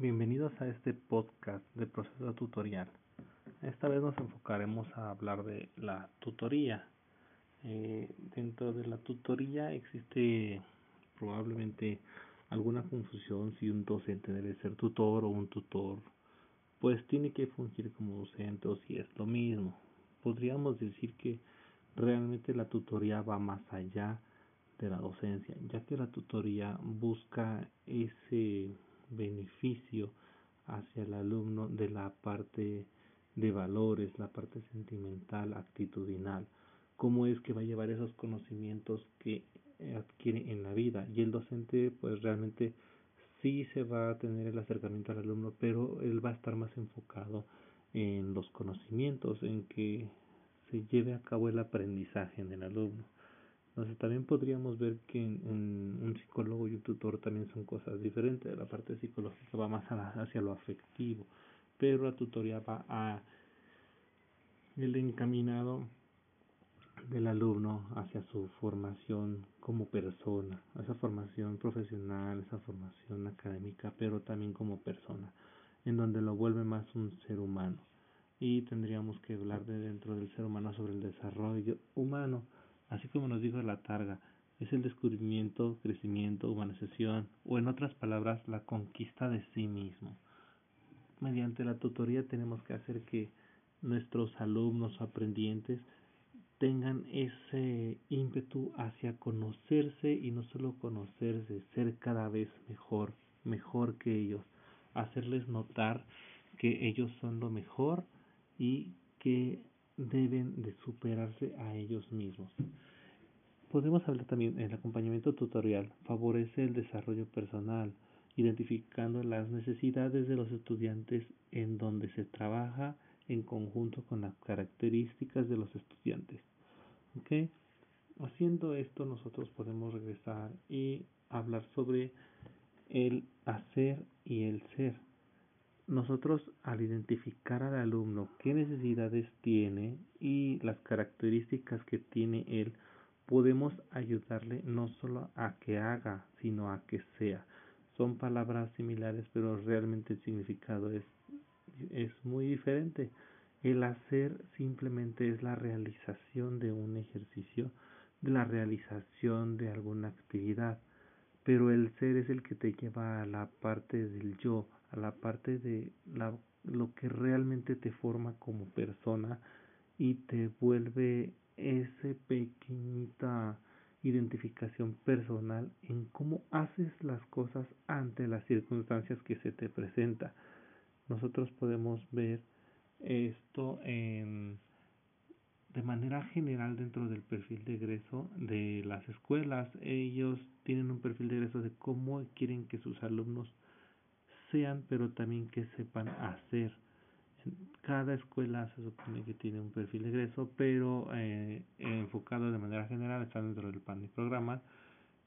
Bienvenidos a este podcast de proceso tutorial. Esta vez nos enfocaremos a hablar de la tutoría. Eh, dentro de la tutoría existe probablemente alguna confusión si un docente debe ser tutor o un tutor pues tiene que fungir como docente o si es lo mismo. Podríamos decir que realmente la tutoría va más allá de la docencia, ya que la tutoría busca ese beneficio hacia el alumno de la parte de valores, la parte sentimental, actitudinal, cómo es que va a llevar esos conocimientos que adquiere en la vida y el docente pues realmente sí se va a tener el acercamiento al alumno, pero él va a estar más enfocado en los conocimientos, en que se lleve a cabo el aprendizaje en el alumno. Entonces también podríamos ver que en, un psicólogo y un tutor también son cosas diferentes. La parte psicológica va más hacia lo afectivo, pero la tutoría va a el encaminado del alumno hacia su formación como persona, esa formación profesional, esa formación académica, pero también como persona, en donde lo vuelve más un ser humano. Y tendríamos que hablar de dentro del ser humano sobre el desarrollo humano, así como nos dijo la targa, es el descubrimiento, crecimiento, humanización, o en otras palabras, la conquista de sí mismo. Mediante la tutoría tenemos que hacer que nuestros alumnos o aprendientes tengan ese ímpetu hacia conocerse y no solo conocerse, ser cada vez mejor, mejor que ellos, hacerles notar que ellos son lo mejor y que deben de superarse a ellos mismos. Podemos hablar también, el acompañamiento tutorial favorece el desarrollo personal, identificando las necesidades de los estudiantes en donde se trabaja en conjunto con las características de los estudiantes. Haciendo esto nosotros podemos regresar y hablar sobre el hacer y el ser. Nosotros al identificar al alumno qué necesidades tiene y las características que tiene él, podemos ayudarle no solo a que haga, sino a que sea. Son palabras similares, pero realmente el significado es, es muy diferente. El hacer simplemente es la realización de un ejercicio, de la realización de alguna actividad, pero el ser es el que te lleva a la parte del yo, a la parte de la, lo que realmente te forma como persona y te vuelve esa pequeñita identificación personal en cómo haces las cosas ante las circunstancias que se te presenta. Nosotros podemos ver esto en, de manera general dentro del perfil de egreso de las escuelas. Ellos tienen un perfil de egreso de cómo quieren que sus alumnos sean, pero también que sepan hacer. Cada escuela se supone que tiene un perfil de egreso, pero eh, enfocado de manera general, está dentro del plan de programa.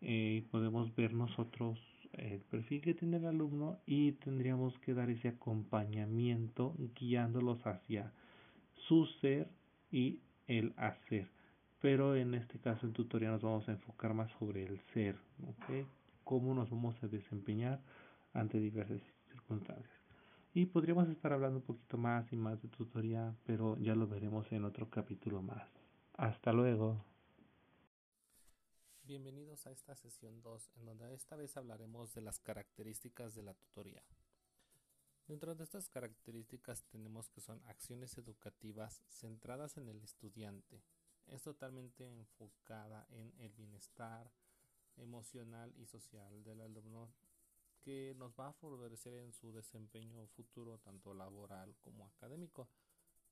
Eh, podemos ver nosotros el perfil que tiene el alumno y tendríamos que dar ese acompañamiento guiándolos hacia su ser y el hacer. Pero en este caso en tutorial nos vamos a enfocar más sobre el ser, ¿okay? cómo nos vamos a desempeñar ante diversas circunstancias. Y podríamos estar hablando un poquito más y más de tutoría, pero ya lo veremos en otro capítulo más. Hasta luego. Bienvenidos a esta sesión 2, en donde esta vez hablaremos de las características de la tutoría. Dentro de estas características tenemos que son acciones educativas centradas en el estudiante. Es totalmente enfocada en el bienestar emocional y social del alumno que nos va a favorecer en su desempeño futuro tanto laboral como académico.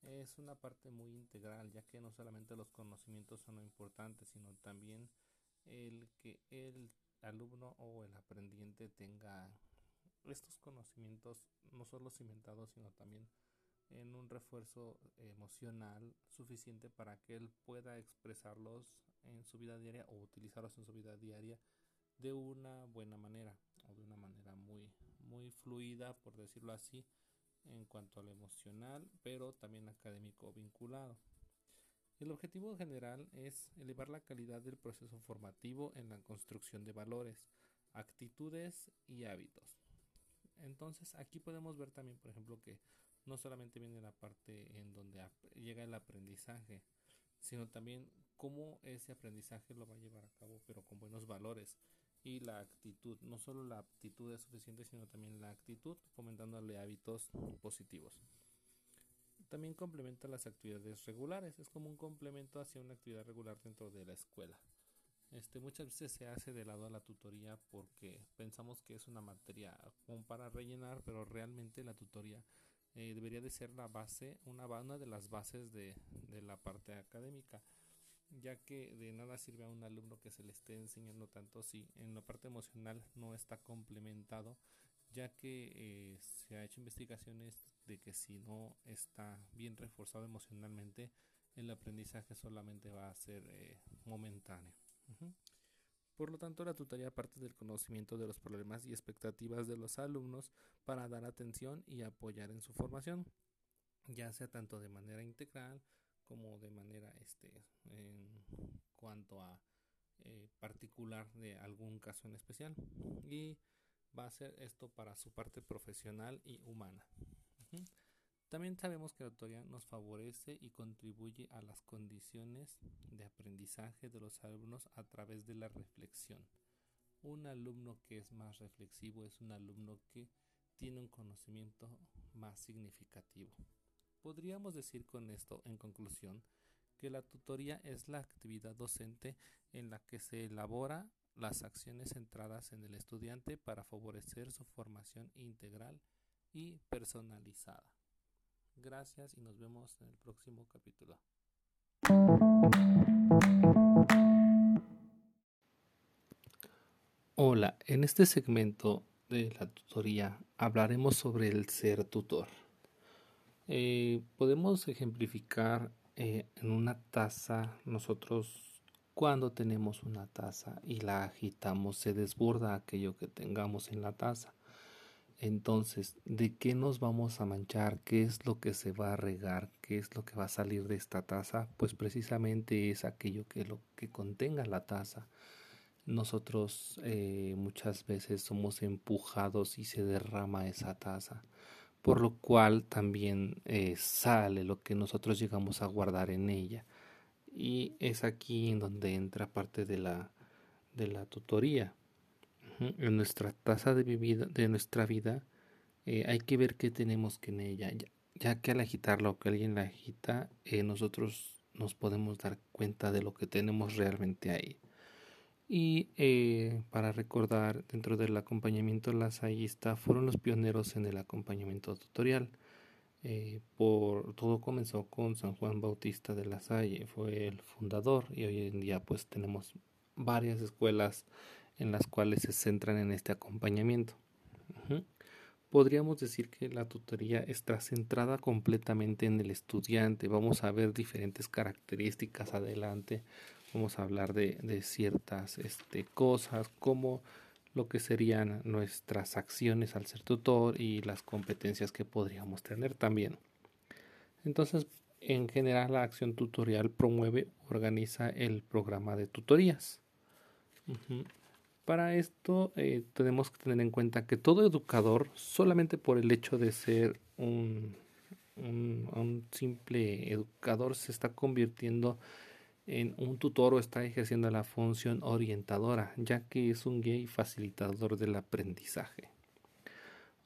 Es una parte muy integral ya que no solamente los conocimientos son lo importantes sino también el que el alumno o el aprendiente tenga estos conocimientos no solo cimentados sino también en un refuerzo emocional suficiente para que él pueda expresarlos en su vida diaria o utilizarlos en su vida diaria de una buena manera o de una manera muy muy fluida por decirlo así en cuanto a lo emocional pero también académico vinculado el objetivo general es elevar la calidad del proceso formativo en la construcción de valores, actitudes y hábitos. Entonces aquí podemos ver también, por ejemplo, que no solamente viene la parte en donde llega el aprendizaje, sino también cómo ese aprendizaje lo va a llevar a cabo, pero con buenos valores y la actitud. No solo la aptitud es suficiente, sino también la actitud, fomentándole hábitos positivos. También complementa las actividades regulares, es como un complemento hacia una actividad regular dentro de la escuela. Este, muchas veces se hace de lado a la tutoría porque pensamos que es una materia como para rellenar, pero realmente la tutoría eh, debería de ser la base, una, una de las bases de, de la parte académica ya que de nada sirve a un alumno que se le esté enseñando tanto si en la parte emocional no está complementado, ya que eh, se ha hecho investigaciones de que si no está bien reforzado emocionalmente, el aprendizaje solamente va a ser eh, momentáneo. Por lo tanto, la tutoría parte del conocimiento de los problemas y expectativas de los alumnos para dar atención y apoyar en su formación, ya sea tanto de manera integral como de manera este en cuanto a eh, particular de algún caso en especial y va a ser esto para su parte profesional y humana. También sabemos que la tutoría nos favorece y contribuye a las condiciones de aprendizaje de los alumnos a través de la reflexión. Un alumno que es más reflexivo es un alumno que tiene un conocimiento más significativo. Podríamos decir con esto, en conclusión, que la tutoría es la actividad docente en la que se elabora las acciones centradas en el estudiante para favorecer su formación integral y personalizada. Gracias y nos vemos en el próximo capítulo. Hola, en este segmento de la tutoría hablaremos sobre el ser tutor. Eh, podemos ejemplificar eh, en una taza, nosotros cuando tenemos una taza y la agitamos se desborda aquello que tengamos en la taza. Entonces, ¿de qué nos vamos a manchar? ¿Qué es lo que se va a regar? ¿Qué es lo que va a salir de esta taza? Pues precisamente es aquello que lo que contenga la taza. Nosotros eh, muchas veces somos empujados y se derrama esa taza por lo cual también eh, sale lo que nosotros llegamos a guardar en ella. Y es aquí en donde entra parte de la, de la tutoría. En nuestra tasa de, vida, de nuestra vida eh, hay que ver qué tenemos que en ella. Ya, que al agitarla o que alguien la agita, eh, nosotros nos podemos dar cuenta de lo que tenemos realmente ahí. Y eh, para recordar, dentro del acompañamiento lasallista fueron los pioneros en el acompañamiento tutorial. Eh, por, todo comenzó con San Juan Bautista de la Salle, fue el fundador y hoy en día pues tenemos varias escuelas en las cuales se centran en este acompañamiento. Podríamos decir que la tutoría está centrada completamente en el estudiante. Vamos a ver diferentes características adelante vamos a hablar de, ciertas este, cosas como lo que serían nuestras acciones al ser tutor y las competencias que podríamos tener también. Entonces, en general, la acción tutorial promueve, organiza el programa de tutorías. Para esto eh, tenemos que tener en cuenta que todo educador, solamente por el hecho de ser un, un, un simple educador, se está convirtiendo en un tutor o está ejerciendo la función orientadora, ya que es un guía y facilitador del aprendizaje.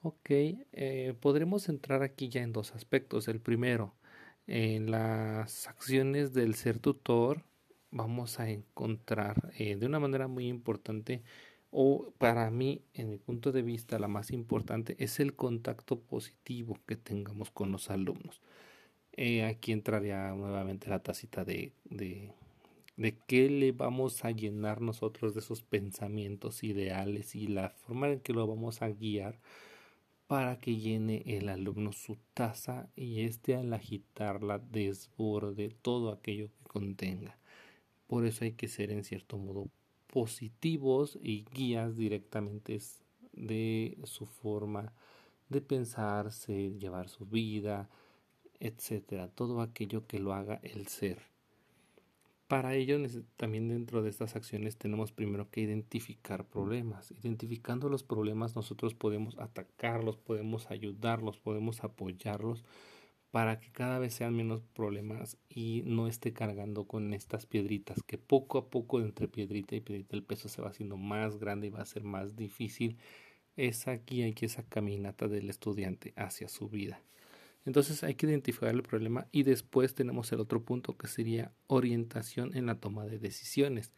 Ok, eh, podremos entrar aquí ya en dos aspectos. El primero, en las acciones del ser tutor, vamos a encontrar eh, de una manera muy importante, o para mí, en mi punto de vista, la más importante es el contacto positivo que tengamos con los alumnos. Eh, aquí entraría nuevamente la tacita de, de, de qué le vamos a llenar nosotros de esos pensamientos ideales y la forma en que lo vamos a guiar para que llene el alumno su taza y éste al agitarla desborde todo aquello que contenga. Por eso hay que ser en cierto modo positivos y guías directamente de su forma de pensarse, llevar su vida, etcétera, todo aquello que lo haga el ser. Para ello, también dentro de estas acciones tenemos primero que identificar problemas. Identificando los problemas nosotros podemos atacarlos, podemos ayudarlos, podemos apoyarlos para que cada vez sean menos problemas y no esté cargando con estas piedritas que poco a poco entre piedrita y piedrita el peso se va haciendo más grande y va a ser más difícil esa guía y esa caminata del estudiante hacia su vida. Entonces hay que identificar el problema y después tenemos el otro punto que sería orientación en la toma de decisiones.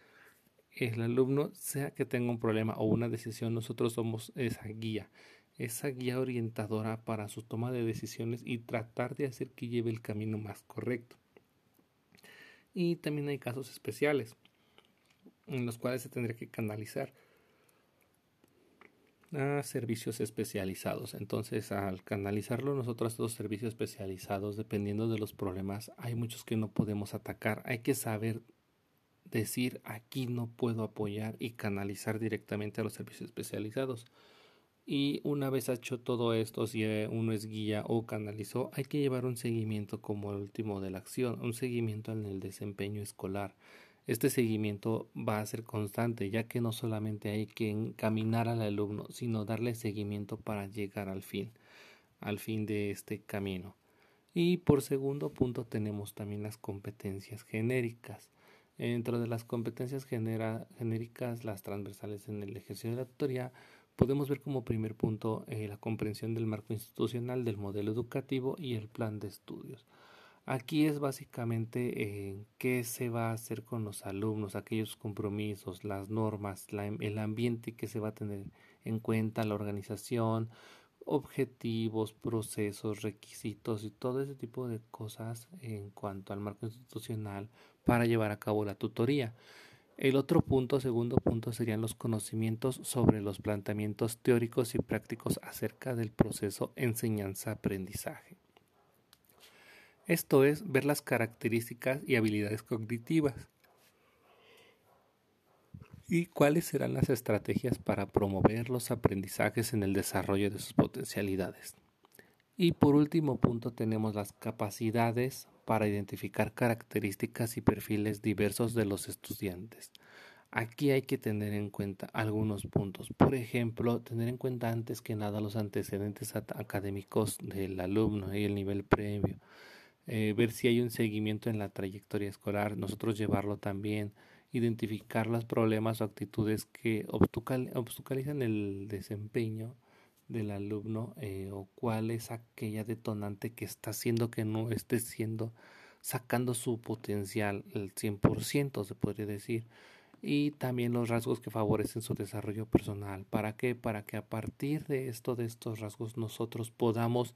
El alumno, sea que tenga un problema o una decisión, nosotros somos esa guía, esa guía orientadora para su toma de decisiones y tratar de hacer que lleve el camino más correcto. Y también hay casos especiales en los cuales se tendría que canalizar a servicios especializados. Entonces, al canalizarlo nosotros estos servicios especializados, dependiendo de los problemas, hay muchos que no podemos atacar. Hay que saber decir aquí no puedo apoyar y canalizar directamente a los servicios especializados. Y una vez hecho todo esto, si uno es guía o canalizó, hay que llevar un seguimiento como el último de la acción, un seguimiento en el desempeño escolar. Este seguimiento va a ser constante, ya que no solamente hay que encaminar al alumno, sino darle seguimiento para llegar al fin, al fin de este camino. Y por segundo punto tenemos también las competencias genéricas. Dentro de las competencias genéricas, las transversales en el ejercicio de la tutoría, podemos ver como primer punto eh, la comprensión del marco institucional, del modelo educativo y el plan de estudios. Aquí es básicamente eh, qué se va a hacer con los alumnos, aquellos compromisos, las normas, el ambiente que se va a tener en cuenta, la organización, objetivos, procesos, requisitos y todo ese tipo de cosas en cuanto al marco institucional para llevar a cabo la tutoría. El otro punto, segundo punto, serían los conocimientos sobre los planteamientos teóricos y prácticos acerca del proceso enseñanza-aprendizaje. Esto es ver las características y habilidades cognitivas. ¿Y cuáles serán las estrategias para promover los aprendizajes en el desarrollo de sus potencialidades? Y por último punto tenemos las capacidades para identificar características y perfiles diversos de los estudiantes. Aquí hay que tener en cuenta algunos puntos. Por ejemplo, tener en cuenta antes que nada los antecedentes académicos del alumno y el nivel previo eh, ver si hay un seguimiento en la trayectoria escolar, nosotros llevarlo también, identificar los problemas o actitudes que obstaculizan el desempeño del alumno eh, o cuál es aquella detonante que está haciendo que no esté siendo sacando su potencial el 100% se podría decir y también los rasgos que favorecen su desarrollo personal. ¿Para qué? Para que a partir de esto, de estos rasgos, nosotros podamos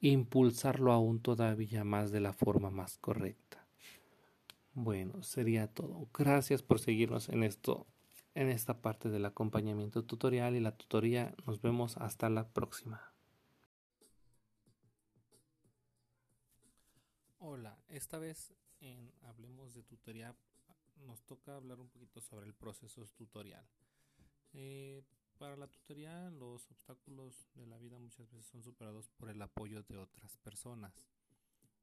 impulsarlo aún todavía más de la forma más correcta. Bueno, sería todo. Gracias por seguirnos en esto, en esta parte del acompañamiento tutorial y la tutoría. Nos vemos hasta la próxima. Hola, esta vez en Hablemos de Tutoría nos toca hablar un poquito sobre el proceso tutorial. Eh, para la tutoría, los obstáculos de la vida muchas veces son superados por el apoyo de otras personas.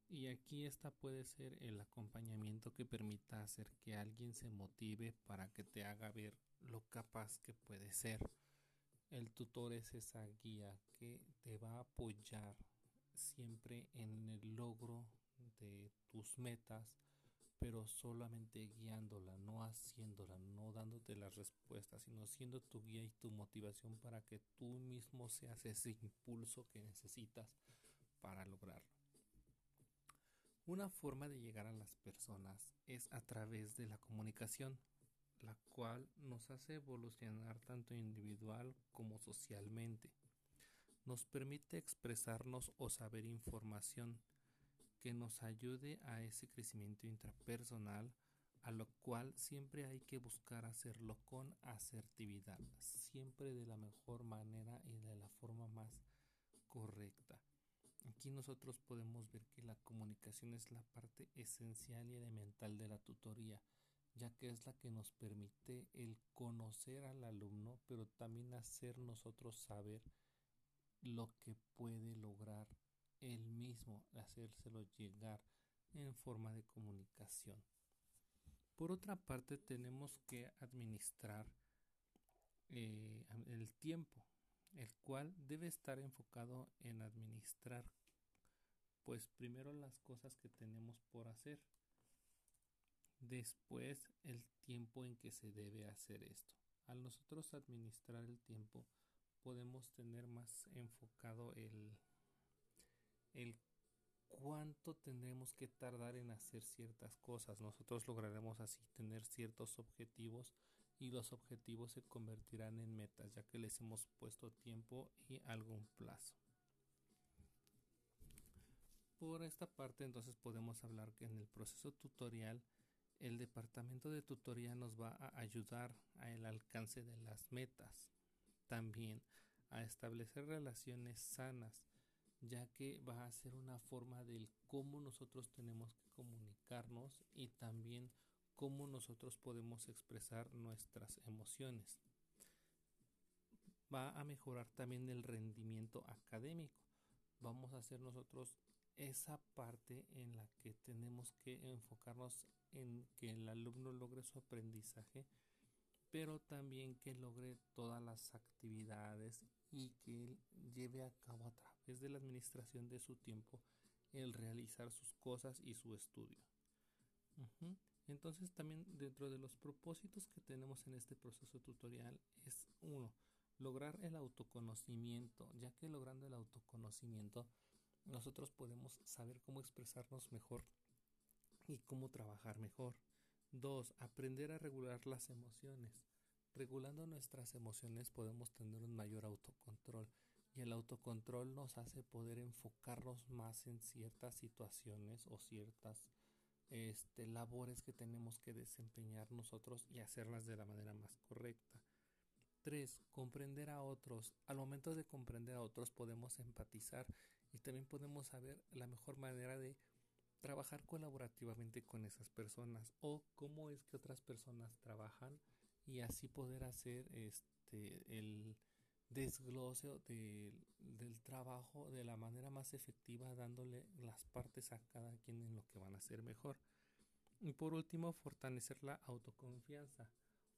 Y aquí esta puede ser el acompañamiento que permita hacer que alguien se motive para que te haga ver lo capaz que puede ser. El tutor es esa guía que te va a apoyar siempre en el logro de tus metas pero solamente guiándola, no haciéndola, dándote las respuestas, sino siendo tu guía y tu motivación para que tú mismo seas ese impulso que necesitas para lograrlo. Una forma de llegar a las personas es a través de la comunicación, la cual nos hace evolucionar tanto individual como socialmente. Nos permite expresarnos o saber información que nos ayude a ese crecimiento intrapersonal, a lo cual siempre hay que buscar hacerlo con asertividad, siempre de la mejor manera y de la forma más correcta. Aquí nosotros podemos ver que la comunicación es la parte esencial y elemental de la tutoría, ya que es la que nos permite el conocer al alumno, pero también hacer nosotros saber lo que puede lograr él mismo hacérselo llegar en forma de comunicación. Por otra parte, tenemos que administrar eh, el tiempo, el cual debe estar enfocado en administrar, pues primero las cosas que tenemos por hacer, después el tiempo en que se debe hacer esto. Al nosotros administrar el tiempo, podemos tener más enfocado el, el cuánto tendremos que tardar en hacer ciertas cosas. Nosotros lograremos así tener ciertos objetivos y los objetivos se convertirán en metas ya que les hemos puesto tiempo y algún plazo. Por esta parte entonces podemos hablar que en el proceso tutorial el departamento de tutoría nos va a ayudar a el alcance de las metas. También a establecer relaciones sanas ya que va a ser una forma del cómo nosotros tenemos que comunicarnos y también cómo nosotros podemos expresar nuestras emociones. Va a mejorar también el rendimiento académico. Vamos a hacer nosotros esa parte en la que tenemos que enfocarnos en que el alumno logre su aprendizaje, pero también que logre todas las actividades y que él lleve a cabo a través de la administración de su tiempo el realizar sus cosas y su estudio. Entonces también dentro de los propósitos que tenemos en este proceso tutorial es uno, lograr el autoconocimiento, ya que logrando el autoconocimiento nosotros podemos saber cómo expresarnos mejor y cómo trabajar mejor. Dos, aprender a regular las emociones. Regulando nuestras emociones podemos tener un mayor autocontrol y el autocontrol nos hace poder enfocarnos más en ciertas situaciones o ciertas este, labores que tenemos que desempeñar nosotros y hacerlas de la manera más correcta. 3. Comprender a otros. Al momento de comprender a otros podemos empatizar y también podemos saber la mejor manera de trabajar colaborativamente con esas personas o cómo es que otras personas trabajan y así poder hacer este el desglose del trabajo de la manera más efectiva dándole las partes a cada quien en lo que van a hacer mejor. Y por último fortalecer la autoconfianza.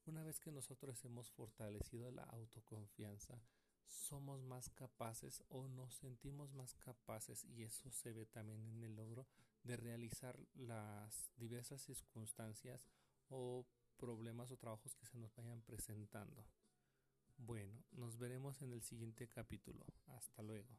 Una vez que nosotros hemos fortalecido la autoconfianza somos más capaces o nos sentimos más capaces y eso se ve también en el logro de realizar las diversas circunstancias o problemas o trabajos que se nos vayan presentando. Bueno, nos veremos en el siguiente capítulo. Hasta luego.